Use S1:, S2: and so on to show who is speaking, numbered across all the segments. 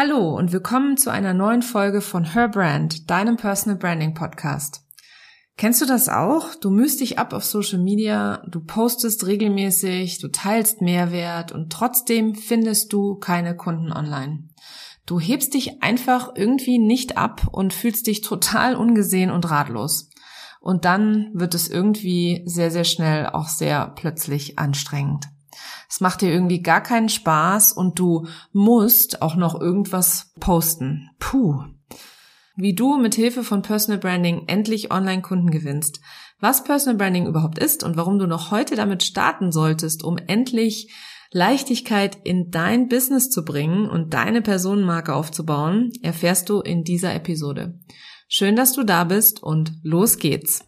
S1: Hallo und willkommen zu einer neuen Folge von Her Brand, deinem Personal Branding Podcast. Kennst du das auch? Du müsst dich ab auf Social Media, du postest regelmäßig, du teilst Mehrwert und trotzdem findest du keine Kunden online. Du hebst dich einfach irgendwie nicht ab und fühlst dich total ungesehen und ratlos. Und dann wird es irgendwie sehr, sehr schnell auch sehr plötzlich anstrengend. Es macht dir irgendwie gar keinen Spaß und du musst auch noch irgendwas posten. Puh. Wie du mit Hilfe von Personal Branding endlich Online-Kunden gewinnst, was Personal Branding überhaupt ist und warum du noch heute damit starten solltest, um endlich Leichtigkeit in dein Business zu bringen und deine Personenmarke aufzubauen, erfährst du in dieser Episode. Schön, dass du da bist und los geht's.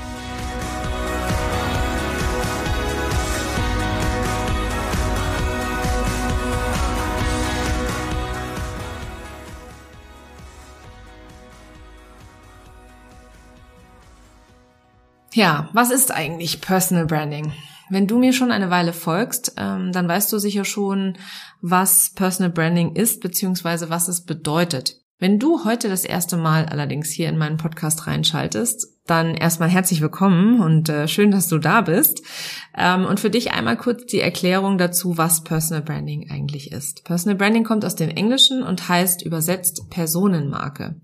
S1: Ja, was ist eigentlich Personal Branding? Wenn du mir schon eine Weile folgst, ähm, dann weißt du sicher schon, was Personal Branding ist, beziehungsweise was es bedeutet. Wenn du heute das erste Mal allerdings hier in meinen Podcast reinschaltest, dann erstmal herzlich willkommen und äh, schön, dass du da bist. Ähm, und für dich einmal kurz die Erklärung dazu, was Personal Branding eigentlich ist. Personal Branding kommt aus dem Englischen und heißt übersetzt Personenmarke.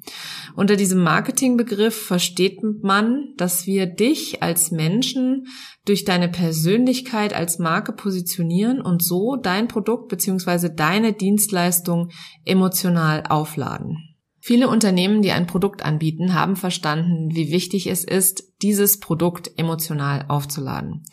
S1: Unter diesem Marketingbegriff versteht man, dass wir dich als Menschen durch deine Persönlichkeit als Marke positionieren und so dein Produkt bzw. deine Dienstleistung emotional aufladen. Viele Unternehmen, die ein Produkt anbieten, haben verstanden, wie wichtig es ist, dieses Produkt emotional aufzuladen.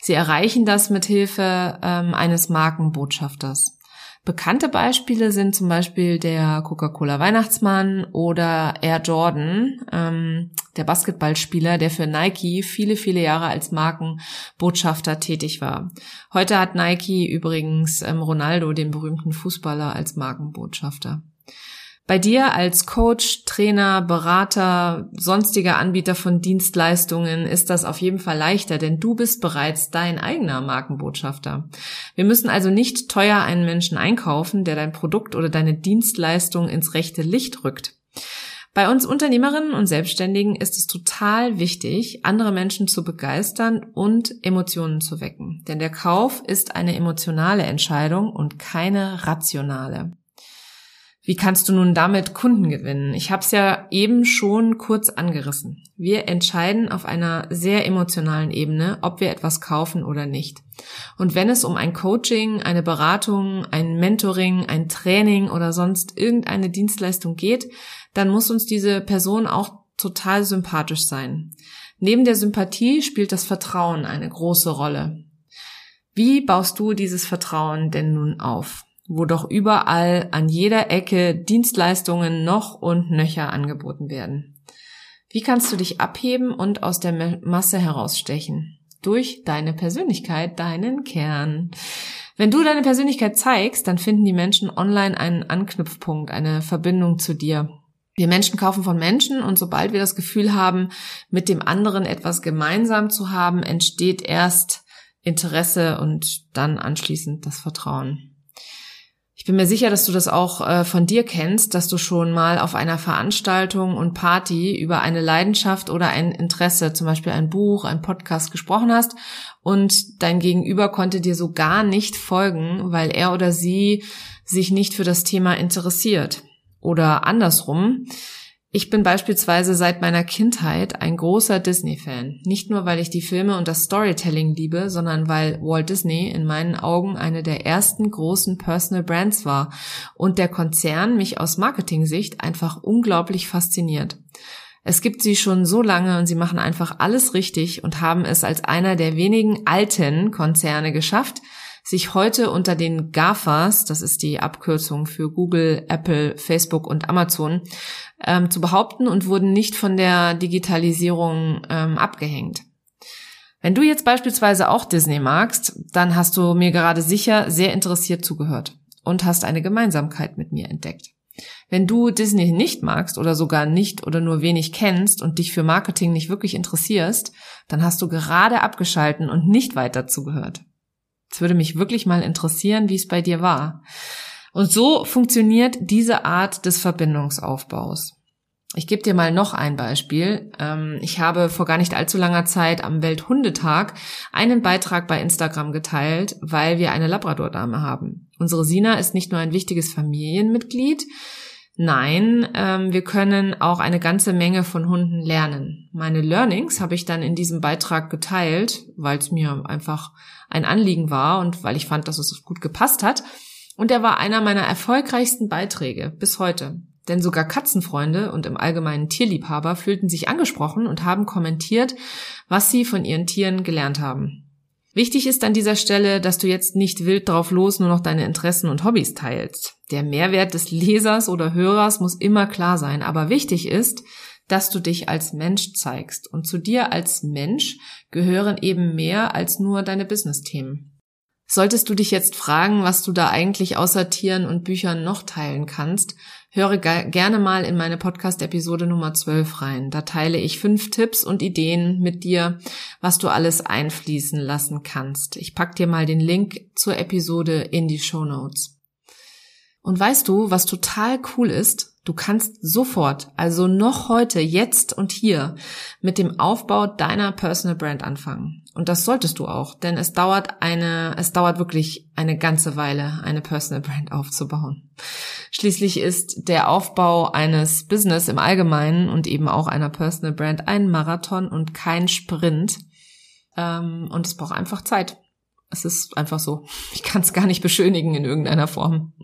S1: Sie erreichen das mit Hilfe ähm, eines Markenbotschafters. Bekannte Beispiele sind zum Beispiel der Coca-Cola Weihnachtsmann oder Air Jordan, ähm, der Basketballspieler, der für Nike viele, viele Jahre als Markenbotschafter tätig war. Heute hat Nike übrigens ähm, Ronaldo, den berühmten Fußballer, als Markenbotschafter. Bei dir als Coach, Trainer, Berater, sonstiger Anbieter von Dienstleistungen ist das auf jeden Fall leichter, denn du bist bereits dein eigener Markenbotschafter. Wir müssen also nicht teuer einen Menschen einkaufen, der dein Produkt oder deine Dienstleistung ins rechte Licht rückt. Bei uns Unternehmerinnen und Selbstständigen ist es total wichtig, andere Menschen zu begeistern und Emotionen zu wecken. Denn der Kauf ist eine emotionale Entscheidung und keine rationale. Wie kannst du nun damit Kunden gewinnen? Ich habe es ja eben schon kurz angerissen. Wir entscheiden auf einer sehr emotionalen Ebene, ob wir etwas kaufen oder nicht. Und wenn es um ein Coaching, eine Beratung, ein Mentoring, ein Training oder sonst irgendeine Dienstleistung geht, dann muss uns diese Person auch total sympathisch sein. Neben der Sympathie spielt das Vertrauen eine große Rolle. Wie baust du dieses Vertrauen denn nun auf? Wo doch überall an jeder Ecke Dienstleistungen noch und nöcher angeboten werden. Wie kannst du dich abheben und aus der Masse herausstechen? Durch deine Persönlichkeit, deinen Kern. Wenn du deine Persönlichkeit zeigst, dann finden die Menschen online einen Anknüpfpunkt, eine Verbindung zu dir. Wir Menschen kaufen von Menschen und sobald wir das Gefühl haben, mit dem anderen etwas gemeinsam zu haben, entsteht erst Interesse und dann anschließend das Vertrauen. Ich bin mir sicher, dass du das auch äh, von dir kennst, dass du schon mal auf einer Veranstaltung und Party über eine Leidenschaft oder ein Interesse, zum Beispiel ein Buch, ein Podcast gesprochen hast und dein Gegenüber konnte dir so gar nicht folgen, weil er oder sie sich nicht für das Thema interessiert. Oder andersrum, ich bin beispielsweise seit meiner Kindheit ein großer Disney-Fan. Nicht nur, weil ich die Filme und das Storytelling liebe, sondern weil Walt Disney in meinen Augen eine der ersten großen Personal Brands war und der Konzern mich aus Marketing-Sicht einfach unglaublich fasziniert. Es gibt sie schon so lange und sie machen einfach alles richtig und haben es als einer der wenigen alten Konzerne geschafft, sich heute unter den GAFAs, das ist die Abkürzung für Google, Apple, Facebook und Amazon, ähm, zu behaupten und wurden nicht von der Digitalisierung ähm, abgehängt. Wenn du jetzt beispielsweise auch Disney magst, dann hast du mir gerade sicher sehr interessiert zugehört und hast eine Gemeinsamkeit mit mir entdeckt. Wenn du Disney nicht magst oder sogar nicht oder nur wenig kennst und dich für Marketing nicht wirklich interessierst, dann hast du gerade abgeschalten und nicht weiter zugehört. Es würde mich wirklich mal interessieren, wie es bei dir war. Und so funktioniert diese Art des Verbindungsaufbaus. Ich gebe dir mal noch ein Beispiel. Ähm, ich habe vor gar nicht allzu langer Zeit am Welthundetag einen Beitrag bei Instagram geteilt, weil wir eine Labrador-Dame haben. Unsere Sina ist nicht nur ein wichtiges Familienmitglied, Nein, ähm, wir können auch eine ganze Menge von Hunden lernen. Meine Learnings habe ich dann in diesem Beitrag geteilt, weil es mir einfach ein Anliegen war und weil ich fand, dass es gut gepasst hat. Und er war einer meiner erfolgreichsten Beiträge bis heute. Denn sogar Katzenfreunde und im Allgemeinen Tierliebhaber fühlten sich angesprochen und haben kommentiert, was sie von ihren Tieren gelernt haben. Wichtig ist an dieser Stelle, dass du jetzt nicht wild drauf los nur noch deine Interessen und Hobbys teilst. Der Mehrwert des Lesers oder Hörers muss immer klar sein, aber wichtig ist, dass du dich als Mensch zeigst. Und zu dir als Mensch gehören eben mehr als nur deine Business-Themen. Solltest du dich jetzt fragen, was du da eigentlich außer Tieren und Büchern noch teilen kannst, höre gerne mal in meine Podcast-Episode Nummer 12 rein. Da teile ich fünf Tipps und Ideen mit dir, was du alles einfließen lassen kannst. Ich pack dir mal den Link zur Episode in die Show Notes. Und weißt du, was total cool ist? Du kannst sofort, also noch heute, jetzt und hier, mit dem Aufbau deiner Personal Brand anfangen. Und das solltest du auch, denn es dauert eine, es dauert wirklich eine ganze Weile, eine Personal Brand aufzubauen. Schließlich ist der Aufbau eines Business im Allgemeinen und eben auch einer Personal Brand ein Marathon und kein Sprint. Ähm, und es braucht einfach Zeit. Es ist einfach so. Ich kann es gar nicht beschönigen in irgendeiner Form.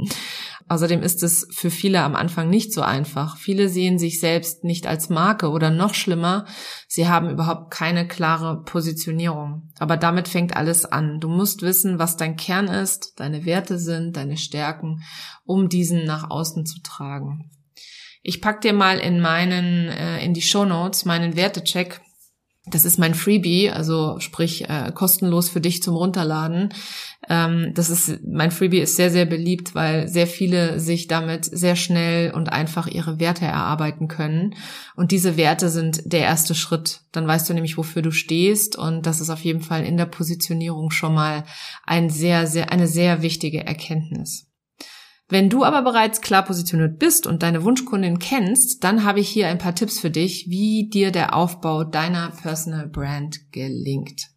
S1: Außerdem ist es für viele am Anfang nicht so einfach. Viele sehen sich selbst nicht als Marke oder noch schlimmer, sie haben überhaupt keine klare Positionierung. Aber damit fängt alles an. Du musst wissen, was dein Kern ist, deine Werte sind, deine Stärken, um diesen nach außen zu tragen. Ich pack dir mal in meinen, äh, in die Show Notes meinen Wertecheck das ist mein Freebie, also sprich äh, kostenlos für dich zum Runterladen. Ähm, das ist mein Freebie ist sehr sehr beliebt, weil sehr viele sich damit sehr schnell und einfach ihre Werte erarbeiten können. Und diese Werte sind der erste Schritt. Dann weißt du nämlich, wofür du stehst und das ist auf jeden Fall in der Positionierung schon mal ein sehr sehr eine sehr wichtige Erkenntnis. Wenn du aber bereits klar positioniert bist und deine Wunschkundin kennst, dann habe ich hier ein paar Tipps für dich, wie dir der Aufbau deiner Personal Brand gelingt.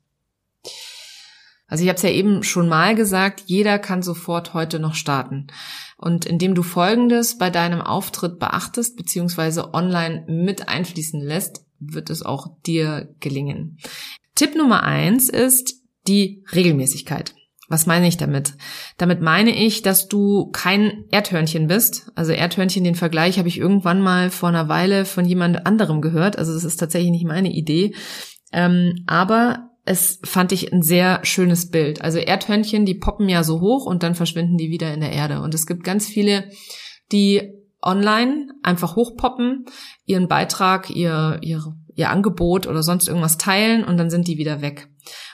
S1: Also ich habe es ja eben schon mal gesagt, jeder kann sofort heute noch starten. Und indem du Folgendes bei deinem Auftritt beachtest bzw. online mit einfließen lässt, wird es auch dir gelingen. Tipp Nummer eins ist die Regelmäßigkeit. Was meine ich damit? Damit meine ich, dass du kein Erdhörnchen bist. Also Erdhörnchen, den Vergleich habe ich irgendwann mal vor einer Weile von jemand anderem gehört. Also das ist tatsächlich nicht meine Idee. Ähm, aber es fand ich ein sehr schönes Bild. Also Erdhörnchen, die poppen ja so hoch und dann verschwinden die wieder in der Erde. Und es gibt ganz viele, die online einfach hochpoppen, ihren Beitrag, ihr, ihr, ihr Angebot oder sonst irgendwas teilen und dann sind die wieder weg.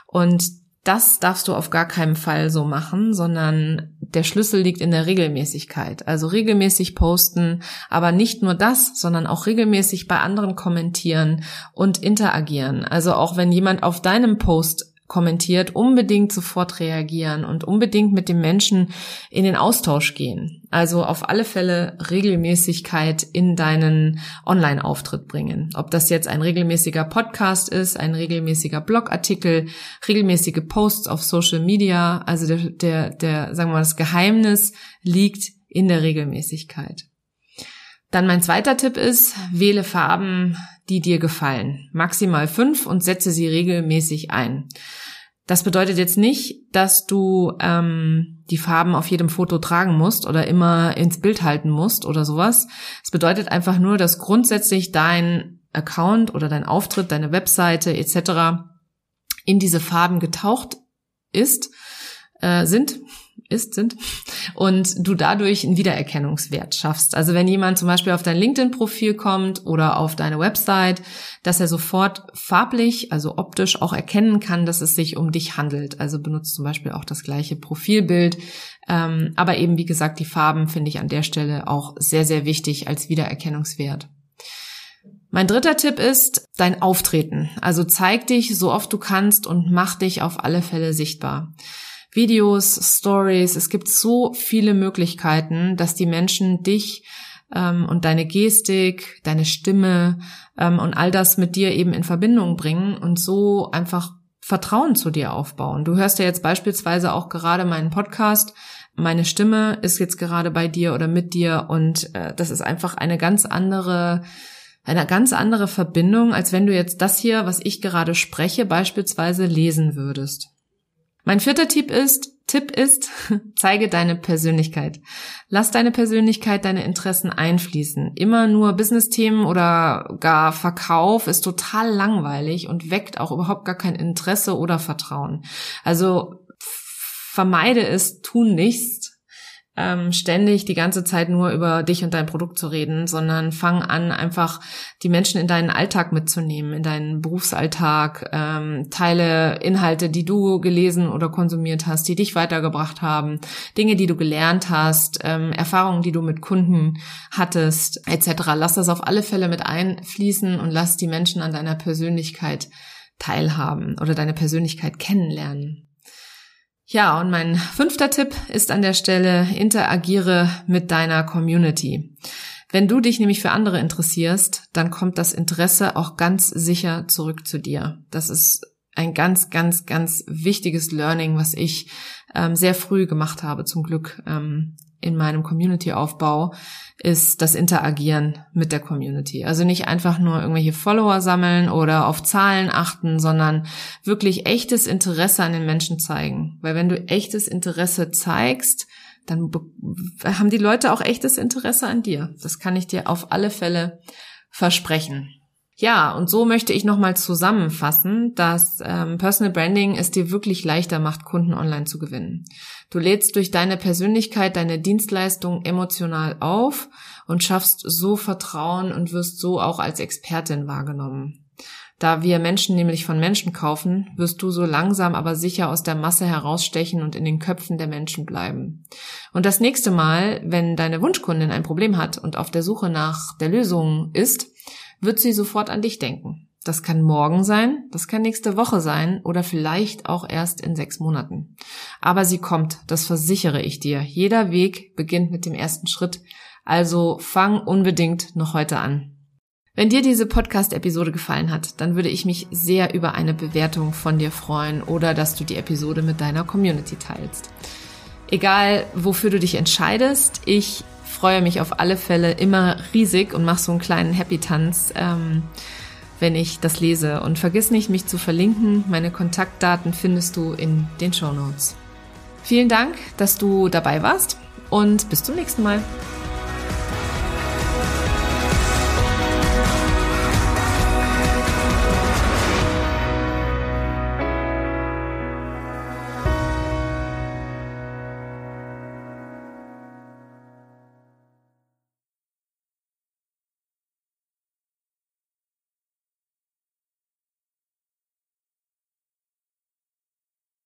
S1: Und das darfst du auf gar keinen Fall so machen, sondern der Schlüssel liegt in der Regelmäßigkeit. Also regelmäßig posten, aber nicht nur das, sondern auch regelmäßig bei anderen kommentieren und interagieren. Also auch wenn jemand auf deinem Post kommentiert, unbedingt sofort reagieren und unbedingt mit dem Menschen in den Austausch gehen. Also auf alle Fälle Regelmäßigkeit in deinen Online-Auftritt bringen. Ob das jetzt ein regelmäßiger Podcast ist, ein regelmäßiger Blogartikel, regelmäßige Posts auf Social Media. Also der, der, der, sagen wir mal, das Geheimnis liegt in der Regelmäßigkeit. Dann mein zweiter Tipp ist, wähle Farben, die dir gefallen. Maximal fünf und setze sie regelmäßig ein. Das bedeutet jetzt nicht, dass du ähm, die Farben auf jedem Foto tragen musst oder immer ins Bild halten musst oder sowas. Es bedeutet einfach nur, dass grundsätzlich dein Account oder dein Auftritt, deine Webseite etc. in diese Farben getaucht ist äh, sind, ist, sind, und du dadurch einen Wiedererkennungswert schaffst. Also wenn jemand zum Beispiel auf dein LinkedIn-Profil kommt oder auf deine Website, dass er sofort farblich, also optisch auch erkennen kann, dass es sich um dich handelt. Also benutzt zum Beispiel auch das gleiche Profilbild. Ähm, aber eben, wie gesagt, die Farben finde ich an der Stelle auch sehr, sehr wichtig als Wiedererkennungswert. Mein dritter Tipp ist dein Auftreten. Also zeig dich so oft du kannst und mach dich auf alle Fälle sichtbar. Videos, Stories, es gibt so viele Möglichkeiten, dass die Menschen dich ähm, und deine Gestik, deine Stimme ähm, und all das mit dir eben in Verbindung bringen und so einfach Vertrauen zu dir aufbauen. Du hörst ja jetzt beispielsweise auch gerade meinen Podcast. Meine Stimme ist jetzt gerade bei dir oder mit dir und äh, das ist einfach eine ganz andere eine ganz andere Verbindung, als wenn du jetzt das hier, was ich gerade spreche, beispielsweise lesen würdest. Mein vierter Tipp ist, Tipp ist, zeige deine Persönlichkeit. Lass deine Persönlichkeit, deine Interessen einfließen. Immer nur Business-Themen oder gar Verkauf ist total langweilig und weckt auch überhaupt gar kein Interesse oder Vertrauen. Also vermeide es, tun nichts, ähm, ständig die ganze Zeit nur über dich und dein Produkt zu reden, sondern fang an, einfach die Menschen in deinen Alltag mitzunehmen, in deinen Berufsalltag, ähm, teile Inhalte, die du gelesen oder konsumiert hast, die dich weitergebracht haben, Dinge, die du gelernt hast, ähm, Erfahrungen, die du mit Kunden hattest, etc. Lass das auf alle Fälle mit einfließen und lass die Menschen an deiner Persönlichkeit teilhaben oder deine Persönlichkeit kennenlernen. Ja, und mein fünfter Tipp ist an der Stelle, interagiere mit deiner Community. Wenn du dich nämlich für andere interessierst, dann kommt das Interesse auch ganz sicher zurück zu dir. Das ist ein ganz, ganz, ganz wichtiges Learning, was ich ähm, sehr früh gemacht habe, zum Glück ähm, in meinem Community-Aufbau, ist das Interagieren mit der Community. Also nicht einfach nur irgendwelche Follower sammeln oder auf Zahlen achten, sondern wirklich echtes Interesse an den Menschen zeigen. Weil wenn du echtes Interesse zeigst, dann haben die Leute auch echtes Interesse an dir. Das kann ich dir auf alle Fälle versprechen. Ja, und so möchte ich nochmal zusammenfassen, dass ähm, Personal Branding es dir wirklich leichter macht, Kunden online zu gewinnen. Du lädst durch deine Persönlichkeit deine Dienstleistung emotional auf und schaffst so Vertrauen und wirst so auch als Expertin wahrgenommen. Da wir Menschen nämlich von Menschen kaufen, wirst du so langsam aber sicher aus der Masse herausstechen und in den Köpfen der Menschen bleiben. Und das nächste Mal, wenn deine Wunschkundin ein Problem hat und auf der Suche nach der Lösung ist, wird sie sofort an dich denken. Das kann morgen sein, das kann nächste Woche sein oder vielleicht auch erst in sechs Monaten. Aber sie kommt, das versichere ich dir. Jeder Weg beginnt mit dem ersten Schritt, also fang unbedingt noch heute an. Wenn dir diese Podcast-Episode gefallen hat, dann würde ich mich sehr über eine Bewertung von dir freuen oder dass du die Episode mit deiner Community teilst. Egal, wofür du dich entscheidest, ich freue mich auf alle Fälle immer riesig und mache so einen kleinen Happy-Tanz, ähm, wenn ich das lese. Und vergiss nicht, mich zu verlinken. Meine Kontaktdaten findest du in den Show Notes. Vielen Dank, dass du dabei warst und bis zum nächsten Mal.